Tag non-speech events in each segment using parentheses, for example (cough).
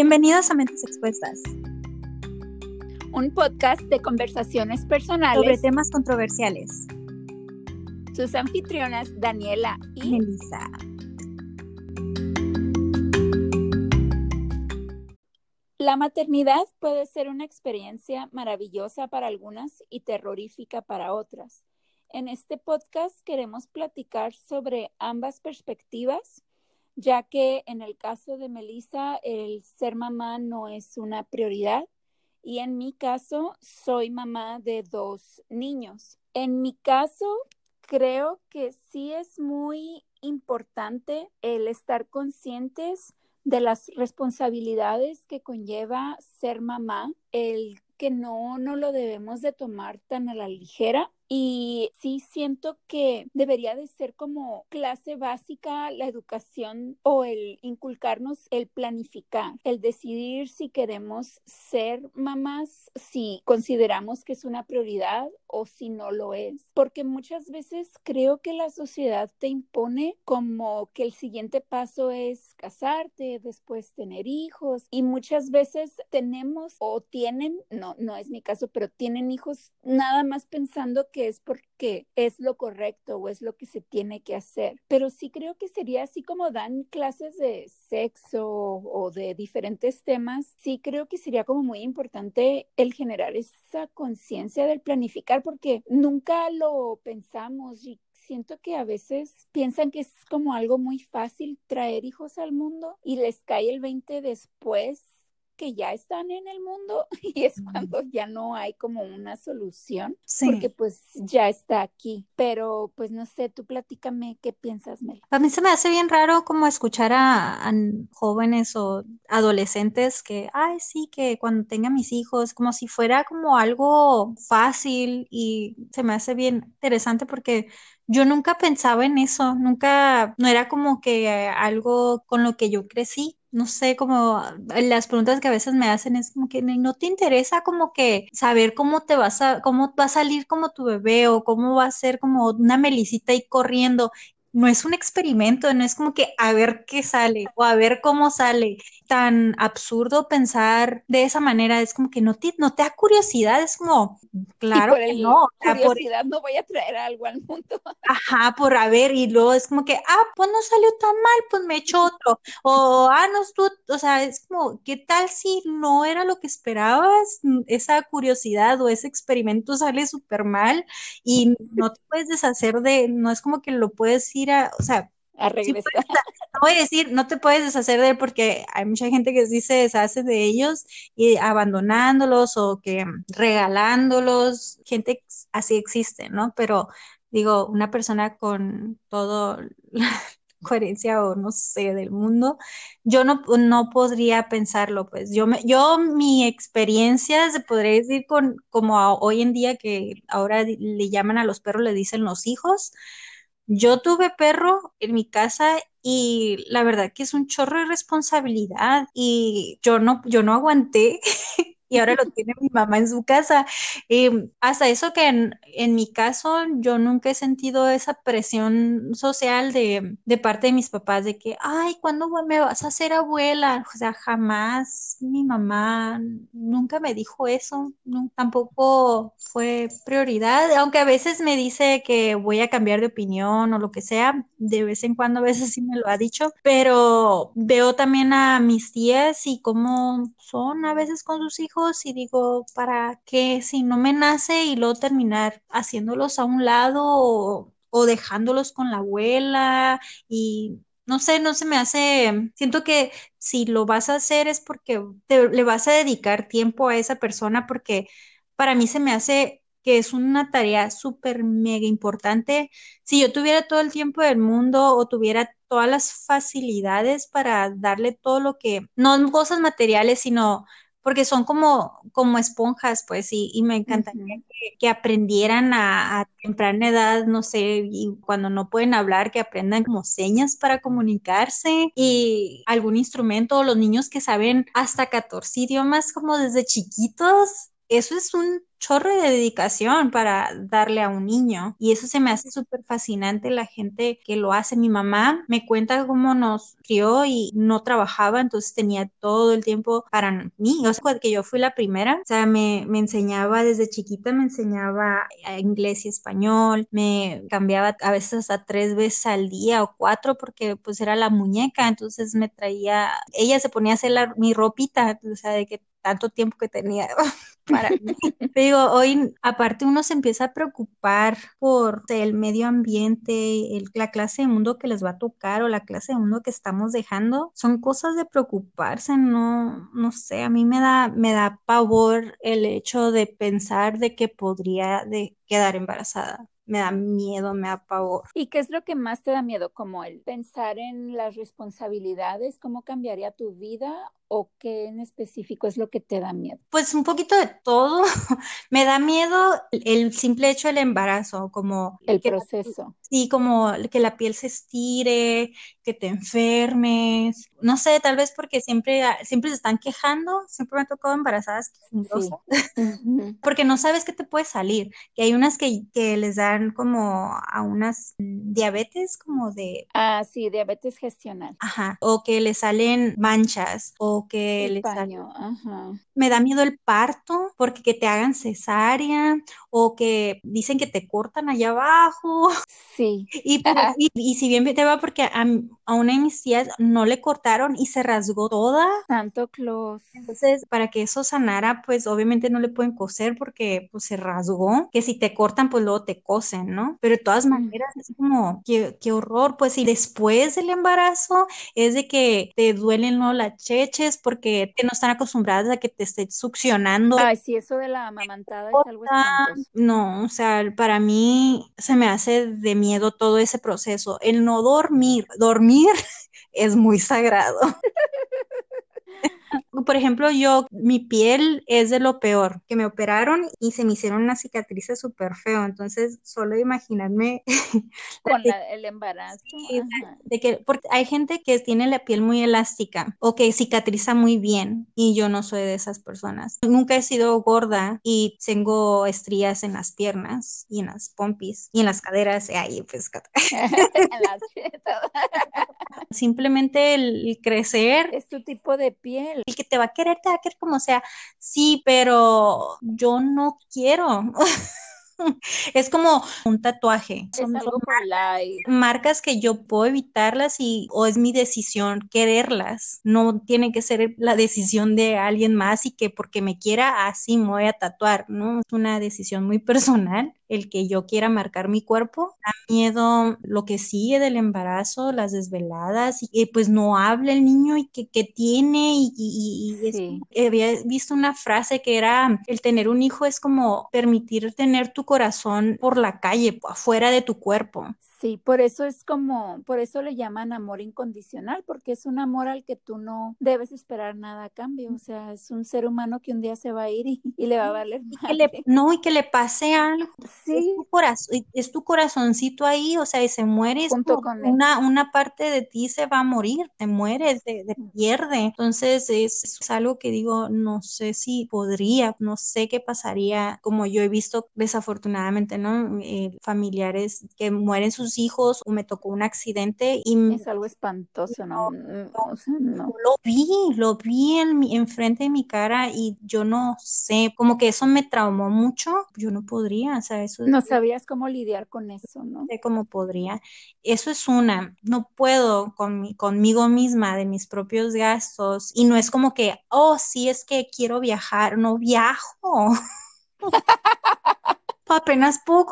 Bienvenidos a Mentes Expuestas, un podcast de conversaciones personales sobre temas controversiales. Sus anfitrionas Daniela y Melissa. La maternidad puede ser una experiencia maravillosa para algunas y terrorífica para otras. En este podcast queremos platicar sobre ambas perspectivas ya que en el caso de Melissa el ser mamá no es una prioridad y en mi caso soy mamá de dos niños. En mi caso creo que sí es muy importante el estar conscientes de las responsabilidades que conlleva ser mamá, el que no, no lo debemos de tomar tan a la ligera y sí siento que debería de ser como clase básica la educación o el inculcarnos el planificar, el decidir si queremos ser mamás, si consideramos que es una prioridad o si no lo es. Porque muchas veces creo que la sociedad te impone como que el siguiente paso es casarte, después tener hijos y muchas veces tenemos o tienen, no, no es mi caso, pero tienen hijos nada más pensando que es porque es lo correcto o es lo que se tiene que hacer. Pero sí creo que sería así como dan clases de sexo o de diferentes temas, sí creo que sería como muy importante el generar esa conciencia del planificar porque nunca lo pensamos y siento que a veces piensan que es como algo muy fácil traer hijos al mundo y les cae el 20 después que ya están en el mundo (laughs) y es cuando ya no hay como una solución, porque pues ya está aquí. Pero pues no sé, tú platícame qué piensas, Mel. A mí se me hace bien raro como escuchar a, jóvenes o adolescentes que, ay, sí, que cuando tenga mis hijos, como si fuera como algo fácil y se me hace bien interesante porque yo nunca pensaba en eso, nunca, no era como que algo con lo que yo crecí no sé, como las preguntas que a veces me hacen es como que no te interesa como que saber cómo te vas a, cómo va a salir como tu bebé o cómo va a ser como una melicita ahí corriendo no es un experimento, no es como que a ver qué sale o a ver cómo sale. Tan absurdo pensar de esa manera, es como que no te, no te da curiosidad, es como, claro que no. Curiosidad no voy a traer algo al mundo. (laughs) Ajá, por a ver, y luego es como que, ah, pues no salió tan mal, pues me echo otro. O, ah, no, tú, o sea, es como, ¿qué tal si no era lo que esperabas? Esa curiosidad o ese experimento sale súper mal y no te puedes deshacer de, no es como que lo puedes ir a, o sea, a regresar. no voy a decir, no te puedes deshacer de él porque hay mucha gente que sí se deshace de ellos y abandonándolos o que regalándolos, gente así existe, ¿no? Pero digo, una persona con todo la (laughs) coherencia o no sé del mundo, yo no, no podría pensarlo, pues yo me, yo mi experiencia se podría decir con como hoy en día que ahora le llaman a los perros, le dicen los hijos, yo tuve perro en mi casa y la verdad que es un chorro de responsabilidad y yo no, yo no aguanté (laughs) y ahora lo tiene mi mamá en su casa. Y hasta eso que en, mi caso yo nunca he sentido esa presión social de, de, parte de mis papás de que, ay, ¿cuándo me vas a hacer abuela? O sea, jamás mi mamá nunca me dijo eso, tampoco fue prioridad, aunque a veces me dice que voy a cambiar de opinión o lo que sea, de vez en cuando a veces sí me lo ha dicho, pero veo también a mis tías y cómo son a veces con sus hijos y digo, ¿para qué si no me nace y luego terminar haciéndolos a un lado o, dejándolos con la abuela y no sé, no se me hace, siento que si lo vas a hacer es porque le vas a dedicar tiempo a esa persona porque para mí se me hace que es una tarea súper mega importante. Si yo tuviera todo el tiempo del mundo o tuviera todas las facilidades para darle todo lo que, no cosas materiales, sino porque son como, como esponjas, pues, y, y me encantaría que, aprendieran a, a, temprana edad, no sé, y cuando no pueden hablar, que aprendan como señas para comunicarse y algún instrumento, los niños que saben hasta 14 idiomas como desde chiquitos, eso es un chorro de dedicación para darle a un niño y eso se me hace súper fascinante la gente que lo hace. Mi mamá me cuenta cómo nos crió y no trabajaba, entonces tenía todo el tiempo para mí. O sea, que yo fui la primera, o sea, me, me enseñaba desde chiquita, me enseñaba inglés y español, me cambiaba a veces hasta tres veces al día o cuatro porque pues era la muñeca, entonces me traía, ella se ponía a hacer mi ropita, o sea, de que tanto tiempo que tenía (laughs) para mí. Digo, hoy aparte uno se empieza a preocupar por el medio ambiente, el, la clase de mundo que les va a tocar o la clase de mundo que estamos dejando. Son cosas de preocuparse, no, no sé, a mí me da, me da pavor el hecho de pensar de que podría de quedar embarazada me da miedo, me da pavor. ¿Y qué es lo que más te da miedo? ¿Como el pensar en las responsabilidades? ¿Cómo cambiaría tu vida? ¿O qué en específico es lo que te da miedo? Pues un poquito de todo. (laughs) me da miedo el simple hecho del embarazo, como... El proceso. Sí, como que la piel se estire, que te enfermes. No sé, tal vez porque siempre, siempre se están quejando, siempre me ha tocado embarazadas sí. (laughs) porque no sabes qué te puede salir. Que hay unas que, que les dan como a unas diabetes como de... Ah, sí, diabetes gestional. Ajá, o que le salen manchas o que el le paño, ajá. Me da miedo el parto porque que te hagan cesárea o que dicen que te cortan allá abajo. Sí. (laughs) Y, y, si bien te va porque a, a, una de mis tías no le cortaron y se rasgó toda. Santo Claus. Entonces, para que eso sanara, pues obviamente no le pueden coser porque pues se rasgó, que si te cortan, pues luego te cosen, ¿no? Pero de todas maneras es como, qué, qué horror, pues y después del embarazo es de que te duelen ¿no? las cheches porque no están acostumbradas a que te esté succionando. Ay, sí, eso de la amamantada es algo espantoso. No, o sea, para mí se me hace de miedo todo ese proceso. El no dormir, dormir (laughs) es muy sagrado. (laughs) Por ejemplo, yo, mi piel es de lo peor, que me operaron y se me hicieron una cicatriz súper feo, entonces solo imaginarme (laughs) con el embarazo. de que porque hay gente que tiene la piel muy elástica o que cicatriza muy bien y yo no soy de esas personas. Nunca he sido gorda y tengo estrías en las piernas y en las pompis y en las caderas y ahí pues simplemente el crecer es tu tipo de piel el que te va a querer, te va a querer como sea. Sí, pero yo no quiero. (laughs) es como un tatuaje. Es algo marcas que yo puedo evitarlas y o es mi decisión quererlas. No tiene que ser la decisión de alguien más y que porque me quiera así me voy a tatuar, ¿no? Es una decisión muy (laughs) personal el que yo quiera marcar mi cuerpo. Da miedo lo que sigue del embarazo, las desveladas y pues no habla el niño y que, tiene y, y, había visto una frase que era el tener un hijo es como permitir tener tu corazón por la calle, afuera de tu cuerpo. Sí, por eso es como, por eso le llaman amor incondicional, porque es un amor al que tú no debes esperar nada a cambio. O sea, es un ser humano que un día se va a ir y, le va a valer no, y que le pase algo. Sí. Es tu, corazón, es tu corazoncito ahí, o sea, y se muere. Junto con una, una parte de ti se va a morir, te mueres, te, pierde. Entonces, es, algo que digo, no sé si podría, no sé qué pasaría, como yo he visto desafortunadamente, ¿no? Eh, familiares que mueren sus hijos o me tocó un accidente y es algo espantoso, ¿no? Mm, lo vi, lo vi en mi, enfrente de mi cara y yo no sé, como que eso me traumó mucho, yo no podría, o sea, eso no sabías cómo lidiar con eso, ¿no? sé cómo podría. Eso es una, no puedo con conmigo misma de mis propios gastos y no es como que, oh, sí es que quiero viajar, no viajo. (laughs) apenas puedo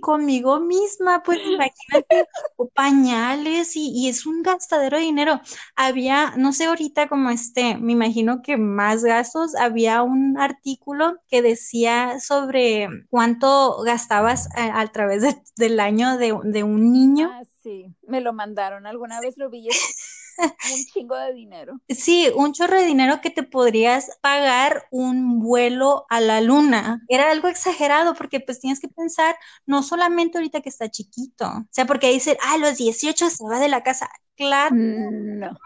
conmigo misma, pues (laughs) imagínate, pañales y, es un gastadero de dinero. Había, no sé ahorita cómo esté, me imagino que más gastos, había un artículo que decía sobre cuánto gastabas a, través del año de, de, un niño. Ah, sí, me lo mandaron, alguna vez lo vi. (laughs) un chingo de dinero. Sí, un chorro de dinero que te podrías pagar un vuelo a la luna. Era algo exagerado porque pues tienes que pensar no solamente ahorita que está chiquito, o sea, porque dicen, ah, los 18 se va de la casa. Claro. No.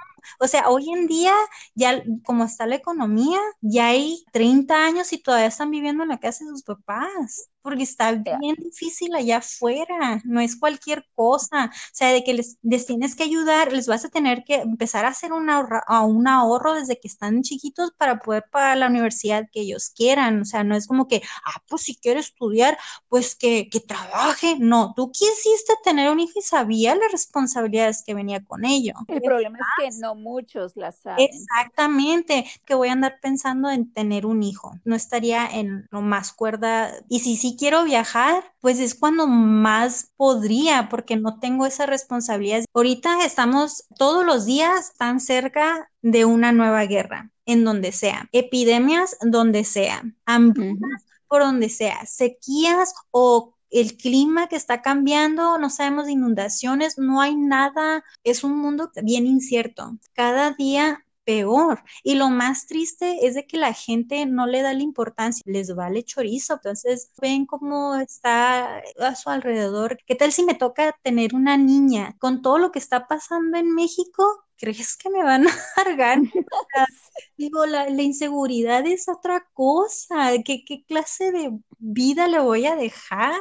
O sea, hoy en día, ya como está la economía, ya hay 30 años y todavía están viviendo en la casa de sus papás porque está bien difícil allá afuera, no es cualquier cosa, o sea, de que les, tienes que ayudar, les vas a tener que empezar a hacer un ahorro, a un ahorro desde que están chiquitos para poder pagar la universidad que ellos quieran, o sea, no es como que, ah, pues si quiere estudiar, pues que, que trabaje, no, tú quisiste tener un hijo y sabías las responsabilidades que venía con ello. El problema es que no muchos las saben. Exactamente, que voy a andar pensando en tener un hijo, no estaría en lo más cuerda, y si sí quiero viajar, pues es cuando más podría, porque no tengo esa responsabilidad. Ahorita estamos todos los días tan cerca de una nueva guerra, en donde sea, epidemias donde sea, hambrunas por donde sea, sequías o el clima que está cambiando, no sabemos de inundaciones, no hay nada, es un mundo bien incierto. Cada día peor. Y lo más triste es de que la gente no le da la importancia, les vale chorizo. Entonces ven cómo está a su alrededor. ¿Qué tal si me toca tener una niña con todo lo que está pasando en México? ¿Crees que me van a (laughs) cargar? (laughs) digo, la, inseguridad es otra cosa. ¿Qué, ¿Qué, clase de vida le voy a dejar?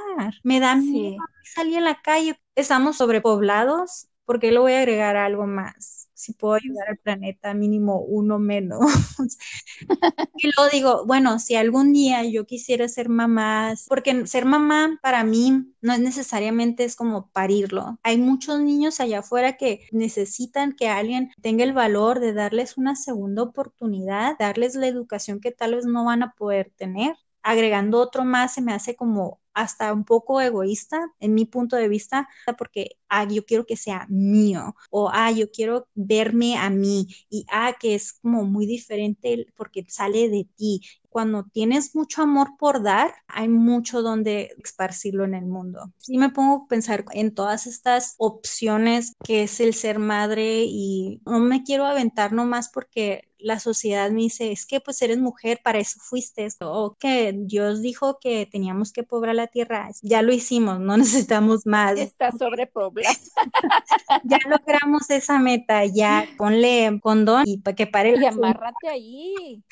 Me da miedo salir a la calle. Estamos sobrepoblados. ¿Por qué le voy a agregar algo más? Si puedo ayudar al planeta, mínimo uno menos. (laughs) y luego digo, bueno, si algún día yo quisiera ser mamá, porque ser mamá para mí no es necesariamente es como parirlo. Hay muchos niños allá afuera que necesitan que alguien tenga el valor de darles una segunda oportunidad, darles la educación que tal vez no van a poder tener agregando otro más se me hace como hasta un poco egoísta en mi punto de vista, porque ah, yo quiero que sea mío, o ah, yo quiero verme a mí, y ah, que es como muy diferente porque sale de ti. Cuando tienes mucho amor por dar, hay mucho donde esparcirlo en el mundo. Sí me pongo a pensar en todas estas opciones que es el ser madre y no me quiero aventar nomás porque la sociedad me dice, es que pues eres mujer, para eso fuiste, o que Dios dijo que teníamos que poblar la tierra, ya lo hicimos, no (laughs) necesitamos más. Está sobrepoblada. (laughs) ya logramos esa meta, ya ponle condón y para que pare el... Y amárrate ahí.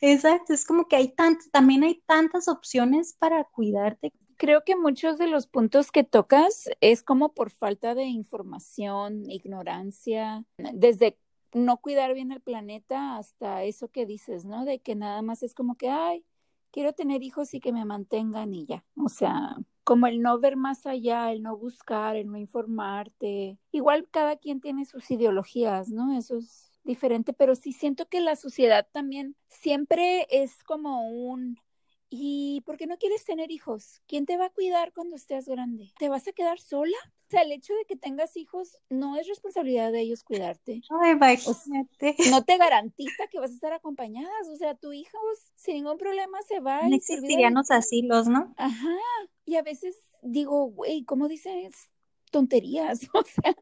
Exacto, es como que hay tantas, también hay tantas opciones para cuidarte. Creo que muchos de los puntos que tocas es como por falta de información, ignorancia, desde no cuidar bien el planeta hasta eso que dices, ¿no? De que nada más es como que, ay, quiero tener hijos y que me mantengan y ya. O sea, como el no ver más allá, el no buscar, el no informarte. Igual cada quien tiene sus ideologías, ¿no? Eso es diferente, pero sí siento que la sociedad también siempre es como un ¿Y por qué no quieres tener hijos? ¿Quién te va a cuidar cuando estés grande? ¿Te vas a quedar sola? O sea, el hecho de que tengas hijos no es responsabilidad de ellos cuidarte. Ay, imagínate. no te garantiza que vas a estar acompañadas. O sea, tu hijo sin ningún problema se va. No existirían los asilos, ¿no? Ajá. Y a veces digo, güey, ¿cómo dices tonterías? (laughs) O sea,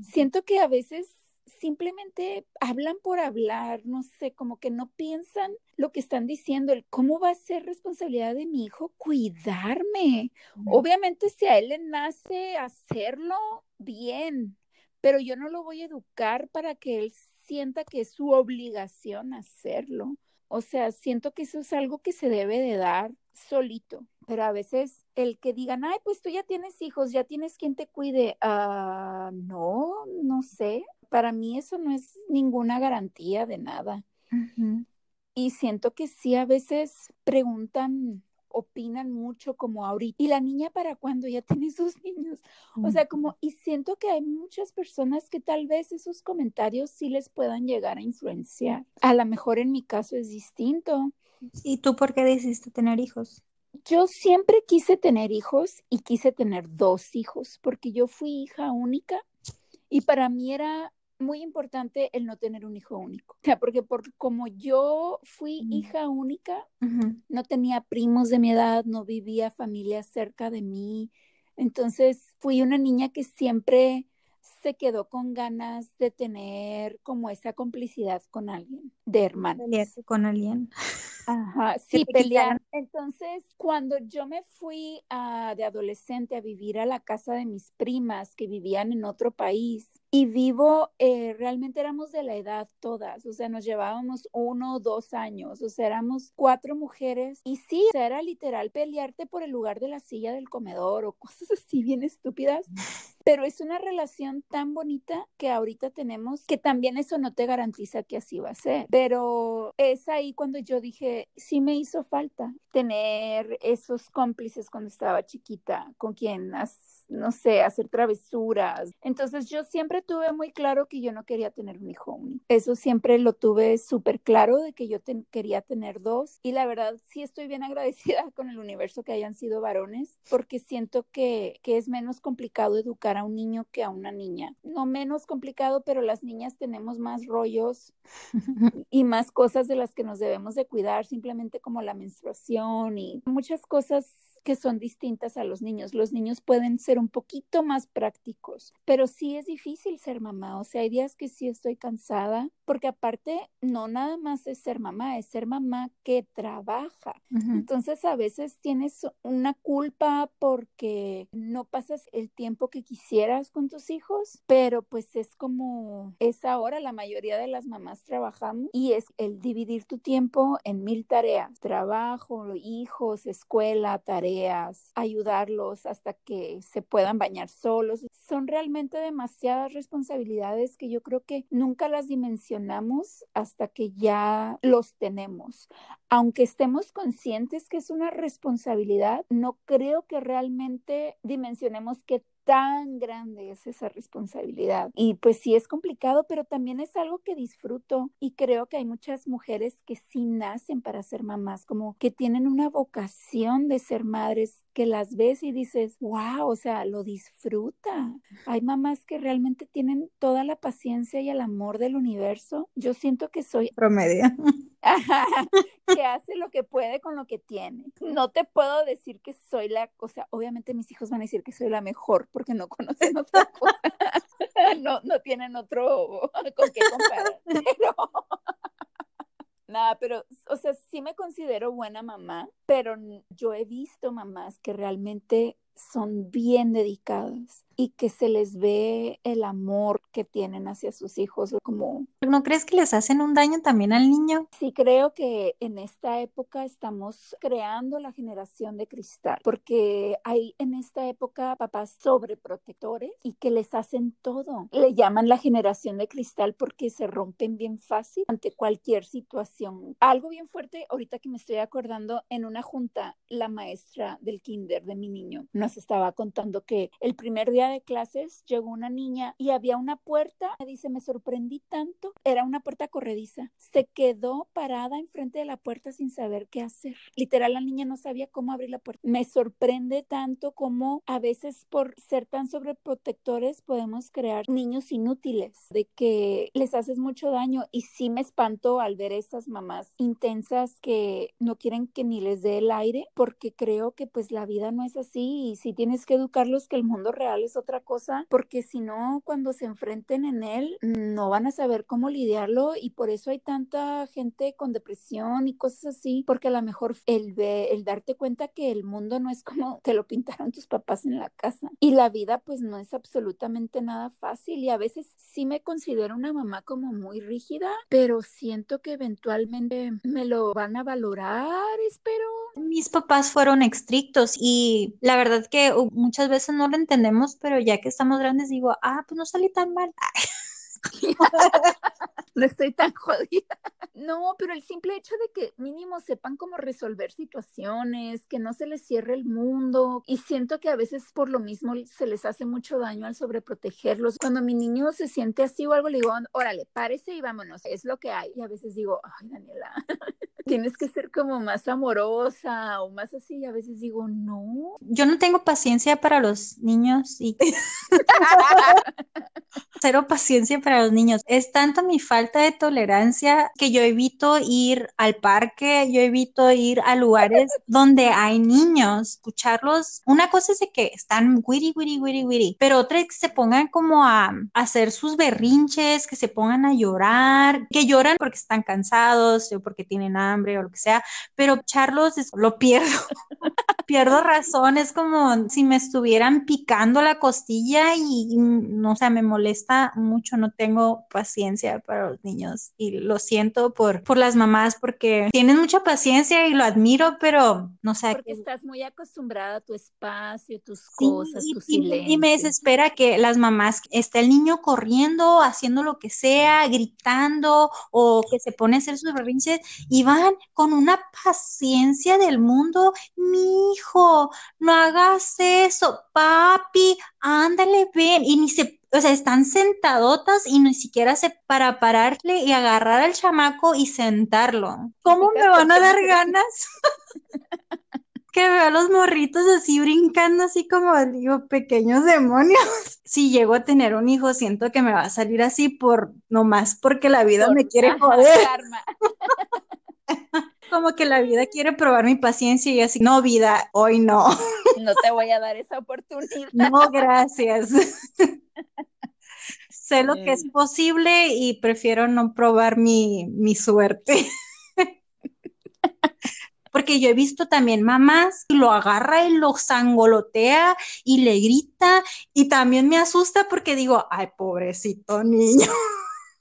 siento que a veces simplemente hablan por hablar, no sé, como que no piensan lo que están diciendo, el cómo va a ser responsabilidad de mi hijo cuidarme. Obviamente si a él le nace hacerlo, bien, pero yo no lo voy a educar para que él sienta que es su obligación hacerlo. O sea, siento que eso es algo que se debe de dar solito, pero a veces el que digan, ay, pues tú ya tienes hijos, ya tienes quien te cuide, ah, no, no sé, para mí eso no es ninguna garantía de nada. Y siento que sí, a veces preguntan, opinan mucho como ahorita. ¿Y la niña para cuando ya tiene sus (laughs) niños? O sea, como, y siento que hay muchas personas que tal vez esos comentarios sí les puedan llegar a influenciar. A lo mejor en mi caso es distinto. ¿Y tú por qué decidiste tener hijos? Yo siempre quise tener hijos y quise tener dos hijos porque yo fui hija única y para mí era muy importante el no tener un hijo único. O sea, porque por como yo fui hija única, no tenía primos de mi edad, no vivía familia cerca de mí. Entonces fui una niña que siempre se quedó con ganas de tener como esa complicidad con alguien, de hermanos. Pelearse con alguien. Ajá, (laughs) sí, pelear. Entonces, cuando yo me fui de adolescente a vivir a la casa de mis primas que vivían en otro país, y vivo, eh, realmente éramos de la edad todas, o sea, nos llevábamos uno o dos años, o sea, éramos cuatro mujeres y sí, o sea, era literal pelearte por el lugar de la silla del comedor o (laughs) cosas así bien estúpidas pero es una relación tan bonita que ahorita tenemos que también eso no te garantiza que así va a ser. Pero es ahí cuando yo dije, sí me hizo falta tener esos cómplices cuando estaba chiquita, con quien no sé, hacer travesuras. Entonces yo siempre tuve muy claro que yo no quería tener un hijo único. Eso siempre lo tuve súper claro de que yo quería tener dos. Y la verdad sí estoy bien (laughs) agradecida con el universo que hayan sido varones porque siento que, que es menos complicado educar a un niño que a una niña. No menos complicado, pero las niñas tenemos más rollos (laughs) y más cosas de las que nos debemos de cuidar, simplemente como la menstruación y muchas cosas que son distintas a los niños. Los niños pueden ser un poquito más prácticos, pero sí es difícil ser mamá. O sea, hay días que sí estoy cansada, porque aparte no nada más es ser mamá, es ser mamá que trabaja. Entonces a veces tienes una culpa porque no pasas el tiempo que quisieras con tus hijos, pero pues es como es ahora la mayoría de las mamás trabajamos y es el dividir tu tiempo en mil tareas, trabajo, hijos, escuela, tareas ayudarlos hasta que se puedan bañar solos. Son realmente demasiadas responsabilidades que yo creo que nunca las hasta que ya los tenemos. Aunque estemos conscientes que es una responsabilidad, no creo que realmente dimensionemos que tan grande es esa responsabilidad. Y pues sí es complicado, pero también es algo que disfruto y creo que hay muchas mujeres que sí nacen para ser mamás, como que tienen una vocación de ser madres, que las ves y dices, wow, o sea, lo disfruta. Hay mamás que realmente tienen toda la paciencia y el amor del universo. Yo siento que soy promedio. Que hace lo que puede con lo que tiene. No te puedo decir que soy la, o sea, obviamente mis hijos van a decir que soy la mejor porque no conocen otra (laughs) cosa. no, no tienen otro con qué comparar. (laughs) Pero nada, pero, o sea, sí me considero buena mamá, pero yo he visto mamás que realmente son bien dedicadas y que se les ve el amor que tienen hacia sus hijos como... ¿No crees que les hacen un daño también al niño? Sí, creo que en esta época estamos creando la generación de cristal, porque hay en esta época papás sobreprotectores y que les hacen todo. Le llaman la generación de cristal porque se rompen bien fácil ante cualquier situación. Algo bien fuerte, ahorita que me estoy acordando, en una junta, la maestra del kinder de mi niño nos estaba contando que el primer día de clases llegó una niña y había una puerta, me dice, me sorprendí tanto, era una puerta corrediza, se quedó parada enfrente de la puerta sin saber qué hacer. Literal, la niña no sabía cómo abrir la puerta. Me sorprende tanto como a veces por ser tan sobreprotectores podemos crear niños inútiles, de que les haces mucho daño y sí me espanto al ver esas mamás intensas que no quieren que ni les dé el aire porque creo que pues la vida no es así y si tienes que educarlos que el mundo real es otra cosa, porque si no, cuando se enfrenten en él, no van a saber cómo lidiarlo y por eso hay tanta gente con depresión y cosas así, porque a lo mejor el, el darte cuenta que el mundo no es como te lo pintaron tus papás en la casa y la vida pues no es absolutamente nada fácil y a veces sí me considero una mamá como muy rígida, pero siento que eventualmente me lo van a valorar, espero. Mis papás fueron estrictos y la verdad que muchas veces no lo entendemos pero ya que estamos grandes digo, ah, pues no salí tan mal. (laughs) (laughs) no estoy tan (laughs) jodida. No, pero el simple hecho de que mínimo sepan cómo resolver situaciones, que no se les cierre el mundo. Y siento que a veces por lo mismo se les hace mucho daño al sobreprotegerlos. Cuando mi niño se siente así o algo, le digo, órale, párese y vámonos, es lo que hay. Y a veces digo, ay, Daniela, (laughs) tienes que ser como más amorosa o más así. Y a veces digo, no. Yo no tengo paciencia para los niños y (laughs) cero paciencia para los niños. Es tanto mi falta de tolerancia que yo evito ir al parque, yo evito ir a lugares (laughs) donde hay niños, escucharlos. Una cosa es de que están wiri, wiri, wiri, wiri, pero otra es que se pongan como a, hacer sus berrinches, que se pongan a llorar, que lloran porque están cansados o porque tienen hambre o lo que sea, pero charlos lo pierdo. (laughs) pierdo razón, es como si me estuvieran picando la costilla y, no o sea, me molesta mucho, no tengo paciencia para los niños y lo siento por, por las mamás porque tienen mucha paciencia y lo admiro, pero no sé. Porque estás muy acostumbrada a tu espacio, tus cosas, tu silencio. Y me desespera que las mamás, esté el niño corriendo, haciendo lo que sea, gritando o que se pone a hacer sus berrinches y van con una paciencia del mundo, mi hijo, no hagas eso, papi, ándale, ven, y ni se o sea, están sentadotas y ni siquiera se para pararle y agarrar al chamaco y sentarlo. ¿Cómo me van a dar ganas? (laughs) que veo a los morritos así brincando, así como digo, pequeños demonios. (laughs) Si llego a tener un hijo, siento que me va a salir así por nomás porque la vida me quiere joder. (laughs) como que la vida quiere probar mi paciencia y así, no, vida, hoy no. No te voy a dar esa oportunidad. No, gracias. Sé lo que es posible y prefiero no probar mi, mi suerte. (laughs) Porque yo he visto también mamás lo agarra y lo sangolotea y le grita y también me asusta porque digo, ay, pobrecito niño.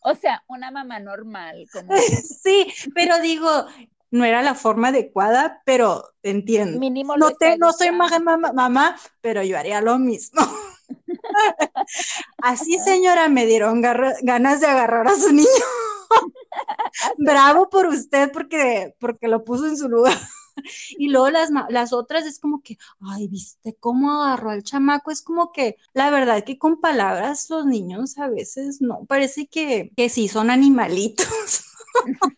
O sea, una mamá normal. Como... (laughs) sí, pero digo, no era la forma adecuada, pero entiendo. Mínimo no, te, no soy mamá, mamá, pero yo haría lo mismo. (laughs) Así, señora, me dieron ganas de agarrar a su niño. Bravo por usted porque, porque lo puso en su lugar. Y luego las, las otras es como que, ay, viste cómo agarró al chamaco. Es como que, la verdad que con palabras los niños a veces no, parece que, que sí son animalitos. (laughs)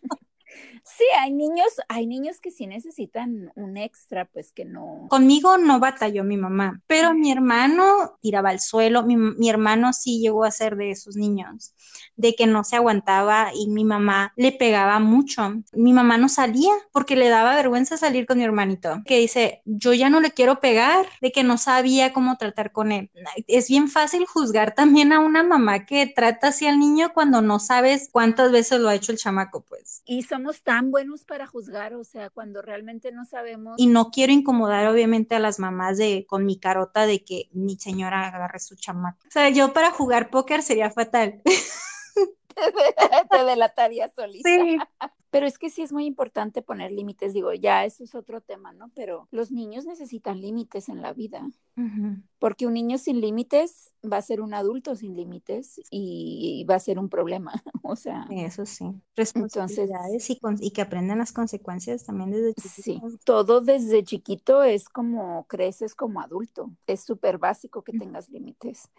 Sí, hay niños, hay niños que sí necesitan un extra, pues que no. Conmigo no batalló mi mamá, pero mi hermano tiraba al suelo, mi, mi, hermano sí llegó a ser de esos niños, de que no se aguantaba y mi mamá le pegaba mucho. Mi mamá no salía porque le daba vergüenza salir con mi hermanito, que dice, yo ya no le quiero pegar, de que no sabía cómo tratar con él. Es bien fácil juzgar también a una mamá que trata así al niño cuando no sabes cuántas veces lo ha hecho el chamaco, pues. Y somos tan buenos para juzgar, o sea, cuando realmente no sabemos. Y no quiero incomodar obviamente a las mamás de con mi carota de que mi señora agarre su chamaco. O sea, yo para jugar póker sería fatal. (laughs) Te delataría solita. Sí. Pero es que sí es muy importante poner límites, digo, ya eso es otro tema, ¿no? Pero los niños necesitan límites en la vida, porque un niño sin límites va a ser un adulto sin límites y va a ser un problema, (laughs) o sea. Eso sí, responsabilidades Entonces, y, y, que aprendan las consecuencias también desde chiquito. Sí, todo desde chiquito es como creces como adulto, es súper básico que tengas límites.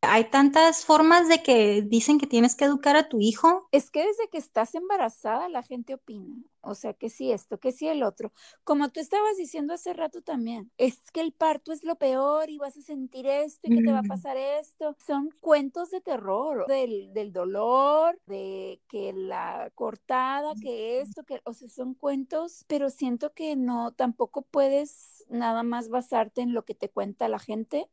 Hay tantas formas de que dicen que tienes que educar a tu hijo. Es que desde que estás embarazada, la gente opina. O sea, que sí esto, que sí el otro. Como tú estabas diciendo hace rato también, es que el parto es lo peor y vas a sentir esto y que te va a pasar esto. Son cuentos de terror, del, del dolor, de que la cortada, que esto, que, o sea, son cuentos, pero siento que no, tampoco puedes nada más basarte en lo que te cuenta la gente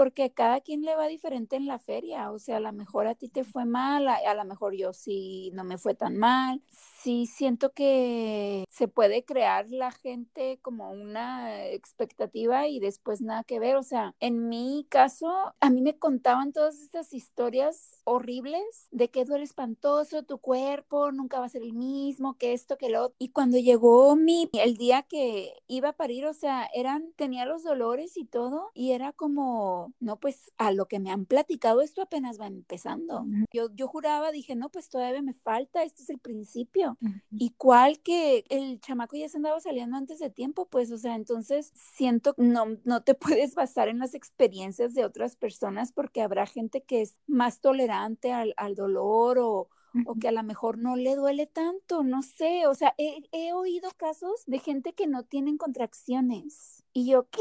porque cada quien le va diferente en la feria, o sea, a lo mejor a ti te fue mal, a, a lo mejor yo sí no me fue tan mal, sí siento que se puede crear la gente como una expectativa y después nada que ver. O sea, en mi caso, a mí me contaban todas estas historias horribles de que duele espantoso, tu cuerpo nunca va a ser el mismo, que esto, que lo otro. Y cuando llegó mi, el día que iba a parir, o sea, eran, tenía los dolores y todo, y era como, no, pues a lo que me han platicado, esto apenas va empezando. Yo, yo juraba, dije, no, pues todavía me falta, esto es el principio y cuál que el chamaco ya se andaba saliendo antes de tiempo, pues, o sea, entonces siento no, no te (laughs) puedes basar en las experiencias de otras personas porque habrá gente que es más tolerante al, dolor o, o que a lo mejor no le duele tanto, no sé, o sea, he, he, oído casos de gente que no tienen contracciones. Y yo, ¿qué?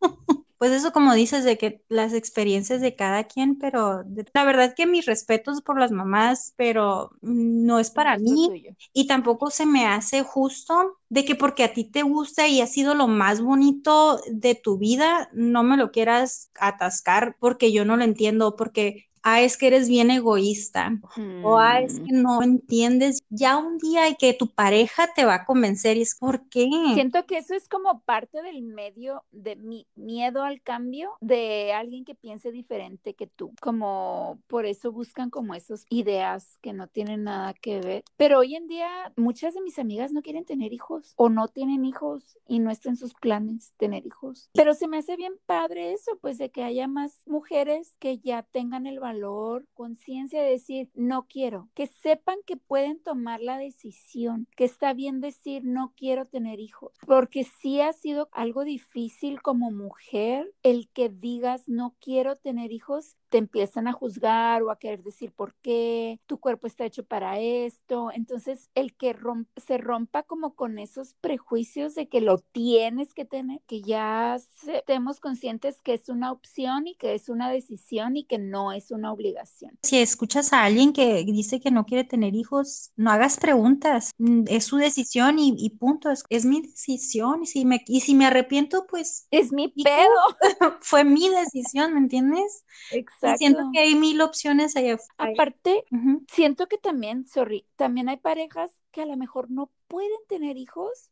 (laughs) pues eso como dices de que las experiencias de cada quien, pero la verdad que mis respetos por las mamás, pero no es para mí y tampoco se me hace justo de que porque a ti te gusta y ha sido lo más bonito de tu vida, no me lo quieras atascar porque yo no lo entiendo, porque ah, es que eres bien egoísta, o ah, es que no entiendes, ya un día y que tu pareja te va a convencer y es por qué. Siento que eso es como parte del medio de mi miedo al cambio de alguien que piense diferente que tú, como por eso buscan como esas ideas que no tienen nada que ver. Pero hoy en día muchas de mis amigas no quieren tener hijos o no tienen hijos y no está en sus planes tener hijos. Pero se me hace bien padre eso, pues de que haya más mujeres que ya tengan el valor valor, conciencia de decir, no quiero, que sepan que pueden tomar la decisión, que está bien decir, no quiero tener hijos, porque sí ha sido algo difícil como mujer el que digas, no quiero tener hijos te empiezan a juzgar o a querer decir por qué, tu cuerpo está hecho para esto. Entonces, el que se rompa como con esos prejuicios de que lo tienes que tener, que ya estemos conscientes que es una opción y que es una decisión y que no es una obligación. Si escuchas a alguien que dice que no quiere tener hijos, no hagas preguntas, mm, es su decisión y, punto, es, mi decisión y si, me, y si me arrepiento, pues... Es mi pedo. (laughs) Fue mi decisión, ¿me entiendes? (laughs) Exacto. Siento que hay mil opciones allá Aparte, siento que también, sorry, también hay parejas que a lo mejor no pueden tener hijos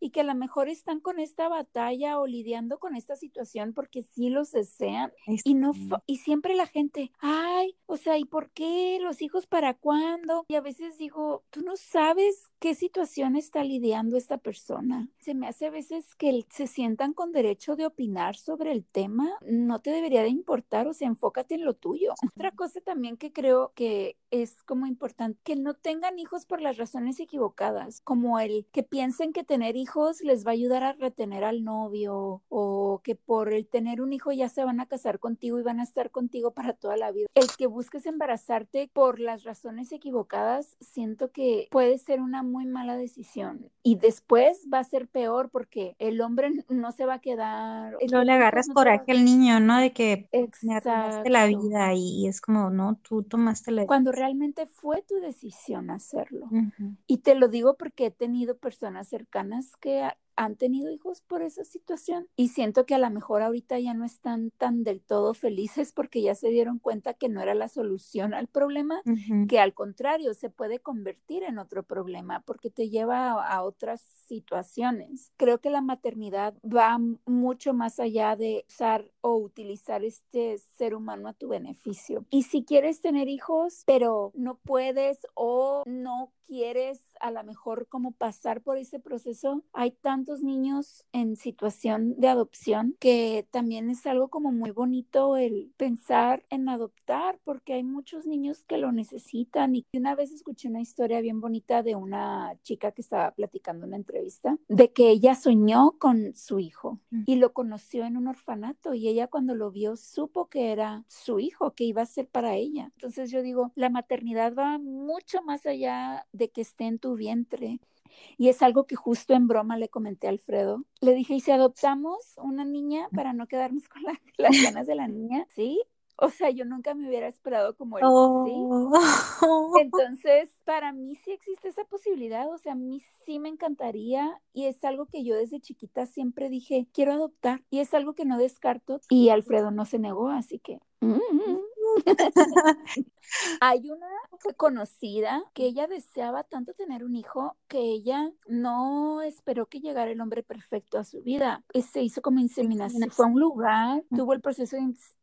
y que a lo mejor están con esta batalla o lidiando con esta situación porque sí los desean y no y siempre la gente, ay, o sea, ¿y por qué los hijos para cuándo? Y a veces digo, tú no sabes qué situación está lidiando esta persona. Se me hace a veces que se sientan con derecho de opinar sobre el tema, no te debería de importar, o sea, enfócate en lo tuyo. Otra cosa también que creo que es como importante, que no tengan hijos por las razones equivocadas como el que piensen que tener hijos les va a ayudar a retener al novio o que por el tener un hijo ya se van a casar contigo y van a estar contigo para toda la vida. El que busques embarazarte por las razones equivocadas, siento que puede ser una muy mala decisión y después va a ser peor porque el hombre (laughs) no se va a quedar. No le agarras por aquel niño, ¿no? De que me la vida y, es como, no, tú tomaste la Cuando realmente fue tu decisión hacerlo. Y te lo digo porque que he tenido personas cercanas que han tenido hijos por esa situación y siento que a lo mejor ahorita ya no están tan del todo felices porque ya se dieron cuenta que no era la solución al problema, que al contrario se puede convertir en otro problema porque te lleva a, otras situaciones. Creo que la maternidad va mucho más allá de usar o utilizar este ser humano a tu beneficio. Y si quieres tener hijos, pero no puedes o no quieres a lo mejor como pasar por ese proceso, hay tanto niños en situación de adopción, que también es algo como muy bonito el pensar en adoptar, porque hay muchos niños que lo necesitan. Y una vez escuché una historia bien bonita de una chica que estaba platicando en una entrevista, de que ella soñó con su hijo mm. y lo conoció en un orfanato y ella cuando lo vio supo que era su hijo, que iba a ser para ella. Entonces yo digo, la maternidad va mucho más allá de que esté en tu vientre. Y es algo que justo en broma le comenté a Alfredo. Le dije, ¿y si adoptamos una niña para no quedarnos con (laughs) las ganas de la niña? Sí. O sea, yo nunca me hubiera esperado como él. ¿sí? (laughs) Entonces, para mí sí existe esa posibilidad. O sea, a mí sí me encantaría y es algo que yo desde chiquita siempre dije, quiero adoptar. Y es algo que no descarto. Y Alfredo no se negó, así que... Mm, mm. (laughs) Hay una conocida que ella deseaba tanto tener un hijo que ella no esperó que llegara el hombre perfecto a su vida. Se hizo como inseminación. Fue a un lugar, tuvo el proceso de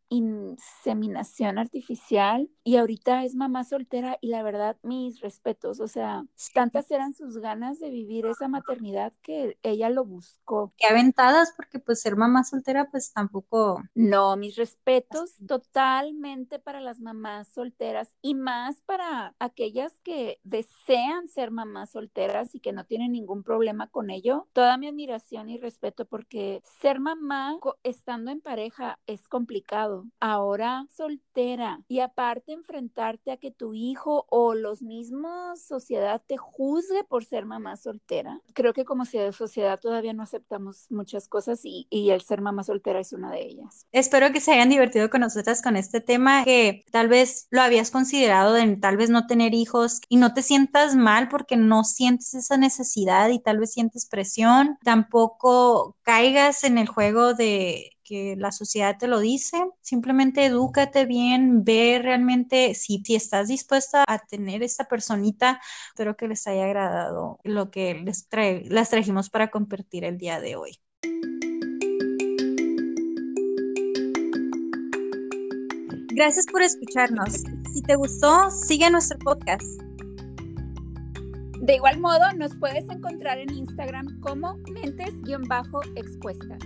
inseminación artificial y ahorita es mamá soltera y la verdad mis respetos, o sea, tantas eran sus ganas de vivir esa maternidad que ella lo buscó. Qué aventadas porque pues ser mamá soltera pues tampoco. No, mis respetos totalmente para las mamás solteras y más para aquellas que desean ser mamás solteras y que no tienen ningún problema con ello. Toda mi admiración y respeto porque ser mamá estando en pareja es complicado ahora soltera y aparte enfrentarte a que tu hijo o los mismos sociedad te juzgue por ser mamá soltera. Creo que como sociedad todavía no aceptamos muchas cosas y, y el ser mamá soltera es una de ellas. Espero que se hayan divertido con nosotras con este tema que tal vez lo habías considerado de tal vez no tener hijos y no te sientas mal porque no sientes esa necesidad y tal vez sientes presión. Tampoco caigas en el juego de que la sociedad te lo dice, simplemente edúcate bien, ve realmente si, si estás dispuesta a tener esta personita, espero que les haya agradado lo que les, trae, las trajimos para compartir el día de hoy. Gracias por escucharnos. Si te gustó, sigue nuestro podcast. De igual modo, nos puedes encontrar en Instagram como mentes-expuestas.